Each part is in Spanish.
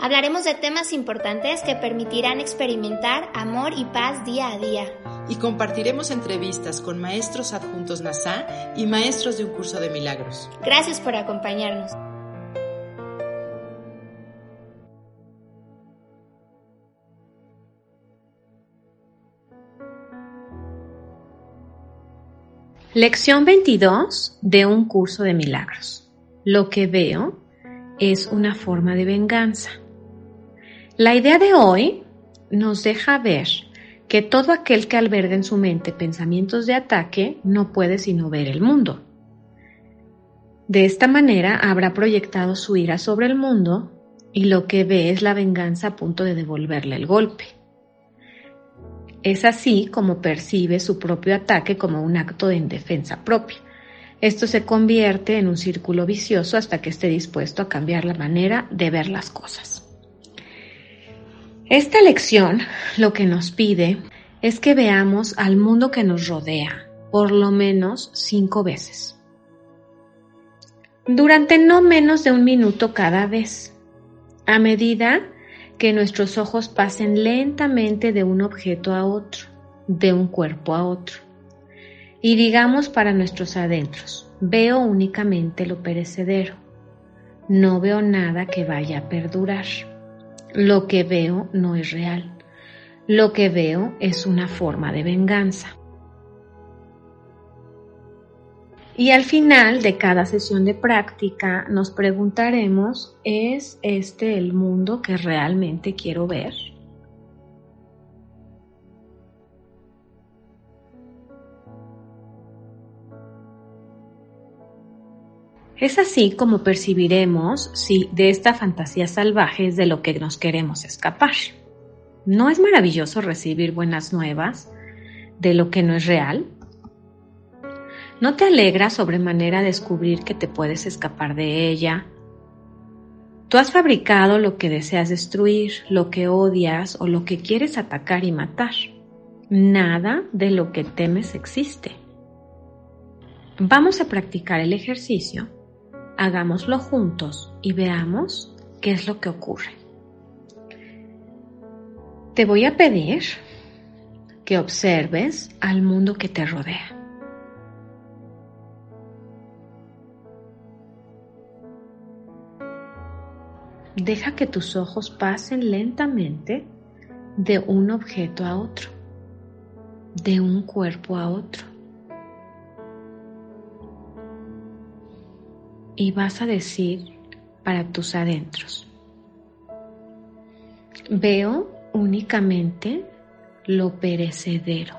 Hablaremos de temas importantes que permitirán experimentar amor y paz día a día. Y compartiremos entrevistas con maestros adjuntos NASA y maestros de un curso de milagros. Gracias por acompañarnos. Lección 22 de un curso de milagros. Lo que veo es una forma de venganza. La idea de hoy nos deja ver que todo aquel que alberga en su mente pensamientos de ataque no puede sino ver el mundo. De esta manera habrá proyectado su ira sobre el mundo y lo que ve es la venganza a punto de devolverle el golpe. Es así como percibe su propio ataque como un acto de defensa propia. Esto se convierte en un círculo vicioso hasta que esté dispuesto a cambiar la manera de ver las cosas. Esta lección lo que nos pide es que veamos al mundo que nos rodea por lo menos cinco veces. Durante no menos de un minuto cada vez, a medida que nuestros ojos pasen lentamente de un objeto a otro, de un cuerpo a otro. Y digamos para nuestros adentros, veo únicamente lo perecedero. No veo nada que vaya a perdurar. Lo que veo no es real. Lo que veo es una forma de venganza. Y al final de cada sesión de práctica nos preguntaremos, ¿es este el mundo que realmente quiero ver? Es así como percibiremos si de esta fantasía salvaje es de lo que nos queremos escapar. ¿No es maravilloso recibir buenas nuevas de lo que no es real? ¿No te alegra sobremanera descubrir que te puedes escapar de ella? Tú has fabricado lo que deseas destruir, lo que odias o lo que quieres atacar y matar. Nada de lo que temes existe. Vamos a practicar el ejercicio, hagámoslo juntos y veamos qué es lo que ocurre. Te voy a pedir que observes al mundo que te rodea. Deja que tus ojos pasen lentamente de un objeto a otro, de un cuerpo a otro. Y vas a decir para tus adentros, veo únicamente lo perecedero.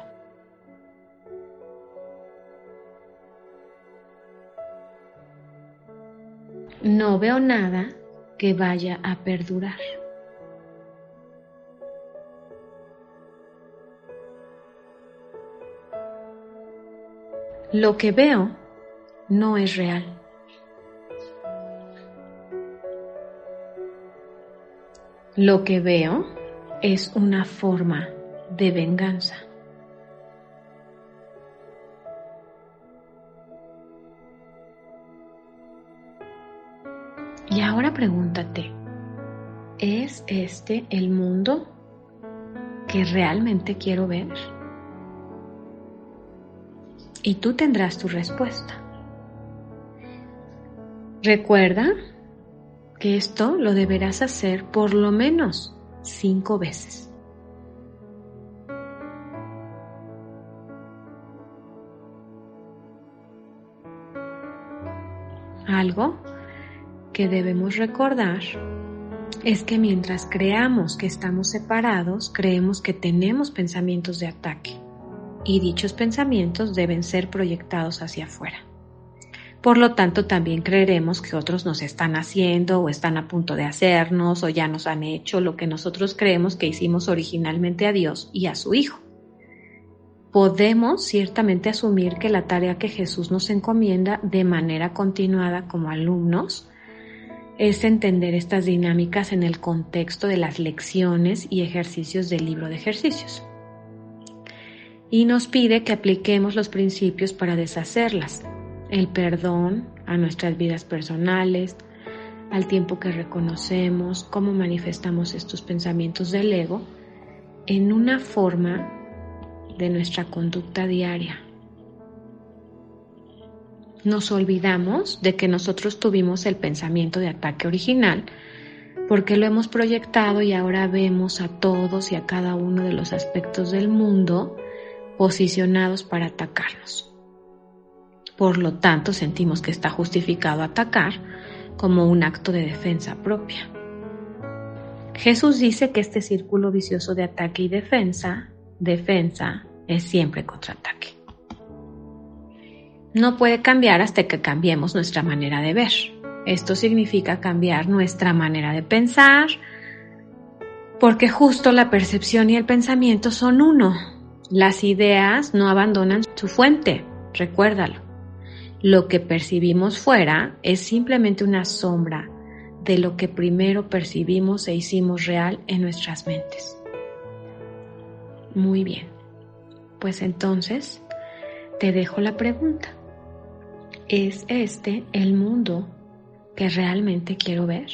No veo nada que vaya a perdurar. Lo que veo no es real. Lo que veo es una forma de venganza. Y ahora pregúntate, ¿es este el mundo que realmente quiero ver? Y tú tendrás tu respuesta. Recuerda que esto lo deberás hacer por lo menos cinco veces. Algo que debemos recordar es que mientras creamos que estamos separados, creemos que tenemos pensamientos de ataque y dichos pensamientos deben ser proyectados hacia afuera. Por lo tanto, también creeremos que otros nos están haciendo o están a punto de hacernos o ya nos han hecho lo que nosotros creemos que hicimos originalmente a Dios y a su Hijo. podemos ciertamente asumir que la tarea que Jesús nos encomienda de manera continuada como alumnos es entender estas dinámicas en el contexto de las lecciones y ejercicios del libro de ejercicios. Y nos pide que apliquemos los principios para deshacerlas, el perdón a nuestras vidas personales, al tiempo que reconocemos cómo manifestamos estos pensamientos del ego en una forma de nuestra conducta diaria. Nos olvidamos de que nosotros tuvimos el pensamiento de ataque original porque lo hemos proyectado y ahora vemos a todos y a cada uno de los aspectos del mundo posicionados para atacarnos. Por lo tanto, sentimos que está justificado atacar como un acto de defensa propia. Jesús dice que este círculo vicioso de ataque y defensa, defensa, es siempre contraataque. No puede cambiar hasta que cambiemos nuestra manera de ver. Esto significa cambiar nuestra manera de pensar, porque justo la percepción y el pensamiento son uno. Las ideas no abandonan su fuente, recuérdalo. Lo que percibimos fuera es simplemente una sombra de lo que primero percibimos e hicimos real en nuestras mentes. Muy bien, pues entonces te dejo la pregunta. ¿Es este el mundo que realmente quiero ver?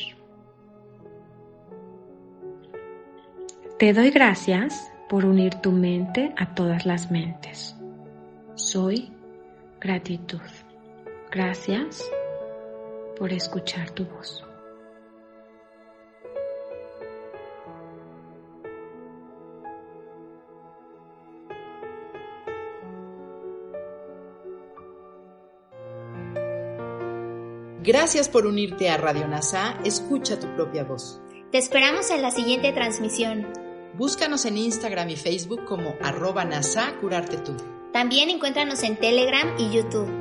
Te doy gracias por unir tu mente a todas las mentes. Soy gratitud. Gracias por escuchar tu voz. Gracias por unirte a Radio NASA. Escucha tu propia voz. Te esperamos en la siguiente transmisión. Búscanos en Instagram y Facebook como arroba NASA Curarte Tú. También encuéntranos en Telegram y YouTube.